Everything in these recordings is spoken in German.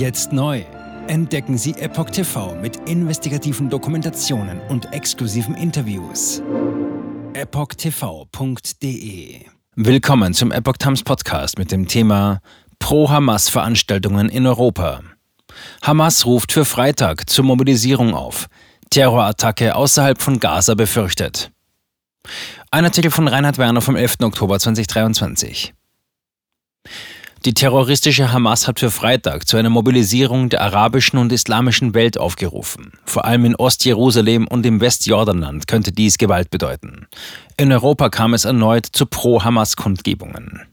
Jetzt neu. Entdecken Sie Epoch TV mit investigativen Dokumentationen und exklusiven Interviews. EpochTV.de Willkommen zum Epoch Times Podcast mit dem Thema Pro-Hamas-Veranstaltungen in Europa. Hamas ruft für Freitag zur Mobilisierung auf. Terrorattacke außerhalb von Gaza befürchtet. Ein Artikel von Reinhard Werner vom 11. Oktober 2023. Die terroristische Hamas hat für Freitag zu einer Mobilisierung der arabischen und islamischen Welt aufgerufen. Vor allem in Ostjerusalem und im Westjordanland könnte dies Gewalt bedeuten. In Europa kam es erneut zu Pro-Hamas-Kundgebungen.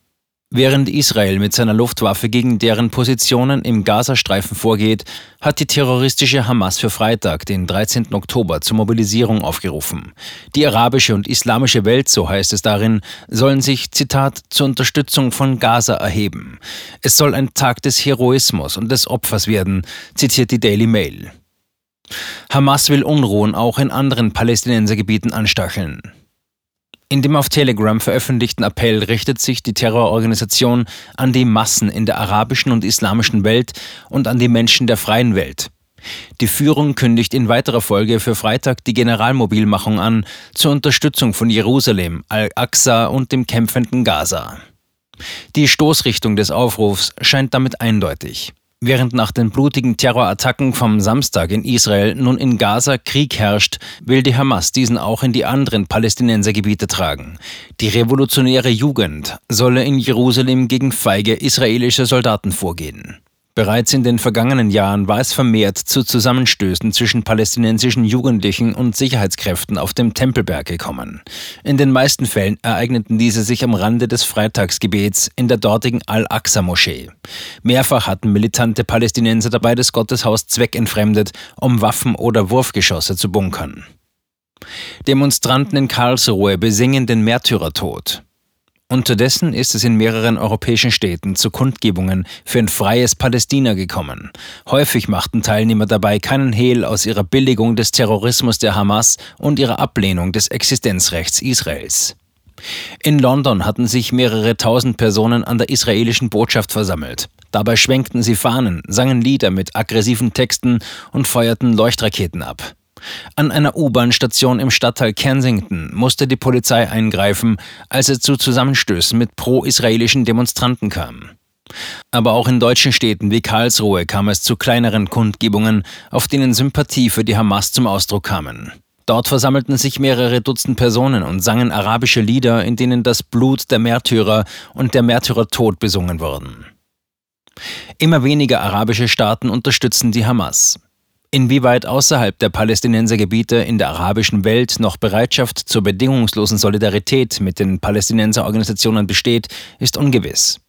Während Israel mit seiner Luftwaffe gegen deren Positionen im Gazastreifen vorgeht, hat die terroristische Hamas für Freitag, den 13. Oktober, zur Mobilisierung aufgerufen. Die arabische und islamische Welt, so heißt es darin, sollen sich, Zitat, zur Unterstützung von Gaza erheben. Es soll ein Tag des Heroismus und des Opfers werden, zitiert die Daily Mail. Hamas will Unruhen auch in anderen Palästinensergebieten anstacheln. In dem auf Telegram veröffentlichten Appell richtet sich die Terrororganisation an die Massen in der arabischen und islamischen Welt und an die Menschen der freien Welt. Die Führung kündigt in weiterer Folge für Freitag die Generalmobilmachung an zur Unterstützung von Jerusalem, Al-Aqsa und dem kämpfenden Gaza. Die Stoßrichtung des Aufrufs scheint damit eindeutig. Während nach den blutigen Terrorattacken vom Samstag in Israel nun in Gaza Krieg herrscht, will die Hamas diesen auch in die anderen Palästinensergebiete tragen. Die revolutionäre Jugend solle in Jerusalem gegen feige israelische Soldaten vorgehen. Bereits in den vergangenen Jahren war es vermehrt zu Zusammenstößen zwischen palästinensischen Jugendlichen und Sicherheitskräften auf dem Tempelberg gekommen. In den meisten Fällen ereigneten diese sich am Rande des Freitagsgebets in der dortigen Al-Aqsa-Moschee. Mehrfach hatten militante Palästinenser dabei das Gotteshaus zweckentfremdet, um Waffen oder Wurfgeschosse zu bunkern. Demonstranten in Karlsruhe besingen den Märtyrertod. Unterdessen ist es in mehreren europäischen Städten zu Kundgebungen für ein freies Palästina gekommen. Häufig machten Teilnehmer dabei keinen Hehl aus ihrer Billigung des Terrorismus der Hamas und ihrer Ablehnung des Existenzrechts Israels. In London hatten sich mehrere tausend Personen an der israelischen Botschaft versammelt. Dabei schwenkten sie Fahnen, sangen Lieder mit aggressiven Texten und feuerten Leuchtraketen ab. An einer U-Bahn-Station im Stadtteil Kensington musste die Polizei eingreifen, als es zu Zusammenstößen mit pro-israelischen Demonstranten kam. Aber auch in deutschen Städten wie Karlsruhe kam es zu kleineren Kundgebungen, auf denen Sympathie für die Hamas zum Ausdruck kamen. Dort versammelten sich mehrere Dutzend Personen und sangen arabische Lieder, in denen das Blut der Märtyrer und der Märtyrertod besungen wurden. Immer weniger arabische Staaten unterstützen die Hamas. Inwieweit außerhalb der Palästinensergebiete in der arabischen Welt noch Bereitschaft zur bedingungslosen Solidarität mit den Palästinenserorganisationen besteht, ist ungewiss.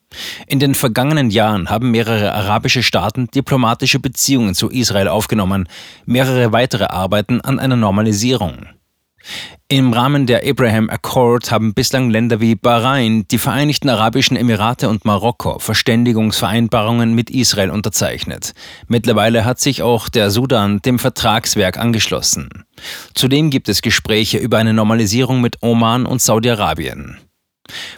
In den vergangenen Jahren haben mehrere arabische Staaten diplomatische Beziehungen zu Israel aufgenommen, mehrere weitere arbeiten an einer Normalisierung. Im Rahmen der Abraham Accord haben bislang Länder wie Bahrain, die Vereinigten Arabischen Emirate und Marokko Verständigungsvereinbarungen mit Israel unterzeichnet. Mittlerweile hat sich auch der Sudan dem Vertragswerk angeschlossen. Zudem gibt es Gespräche über eine Normalisierung mit Oman und Saudi-Arabien.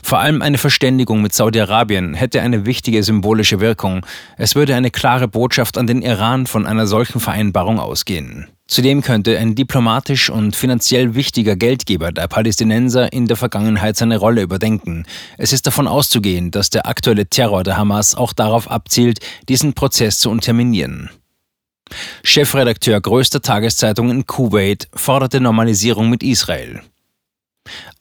Vor allem eine Verständigung mit Saudi-Arabien hätte eine wichtige symbolische Wirkung. Es würde eine klare Botschaft an den Iran von einer solchen Vereinbarung ausgehen. Zudem könnte ein diplomatisch und finanziell wichtiger Geldgeber der Palästinenser in der Vergangenheit seine Rolle überdenken. Es ist davon auszugehen, dass der aktuelle Terror der Hamas auch darauf abzielt, diesen Prozess zu unterminieren. Chefredakteur größter Tageszeitung in Kuwait forderte Normalisierung mit Israel.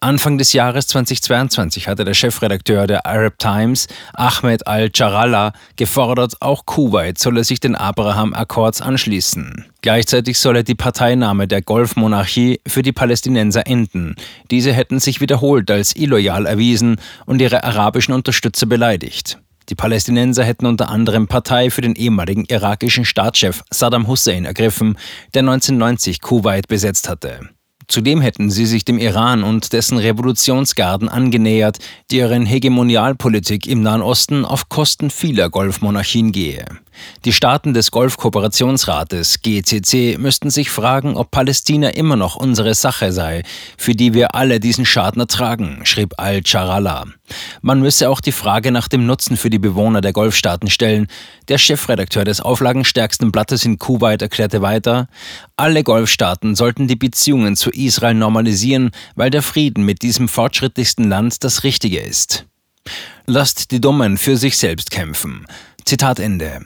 Anfang des Jahres 2022 hatte der Chefredakteur der Arab Times, Ahmed al-Jarallah, gefordert, auch Kuwait solle sich den Abraham-Akkords anschließen. Gleichzeitig solle die Parteinahme der Golfmonarchie für die Palästinenser enden. Diese hätten sich wiederholt als illoyal erwiesen und ihre arabischen Unterstützer beleidigt. Die Palästinenser hätten unter anderem Partei für den ehemaligen irakischen Staatschef Saddam Hussein ergriffen, der 1990 Kuwait besetzt hatte. Zudem hätten sie sich dem Iran und dessen Revolutionsgarden angenähert, deren Hegemonialpolitik im Nahen Osten auf Kosten vieler Golfmonarchien gehe. Die Staaten des Golfkooperationsrates GCC müssten sich fragen, ob Palästina immer noch unsere Sache sei, für die wir alle diesen Schaden ertragen, schrieb Al-Charala. Man müsse auch die Frage nach dem Nutzen für die Bewohner der Golfstaaten stellen. Der Chefredakteur des auflagenstärksten Blattes in Kuwait erklärte weiter, alle Golfstaaten sollten die Beziehungen zu Israel normalisieren, weil der Frieden mit diesem fortschrittlichsten Land das Richtige ist. Lasst die Dummen für sich selbst kämpfen. Zitat Ende.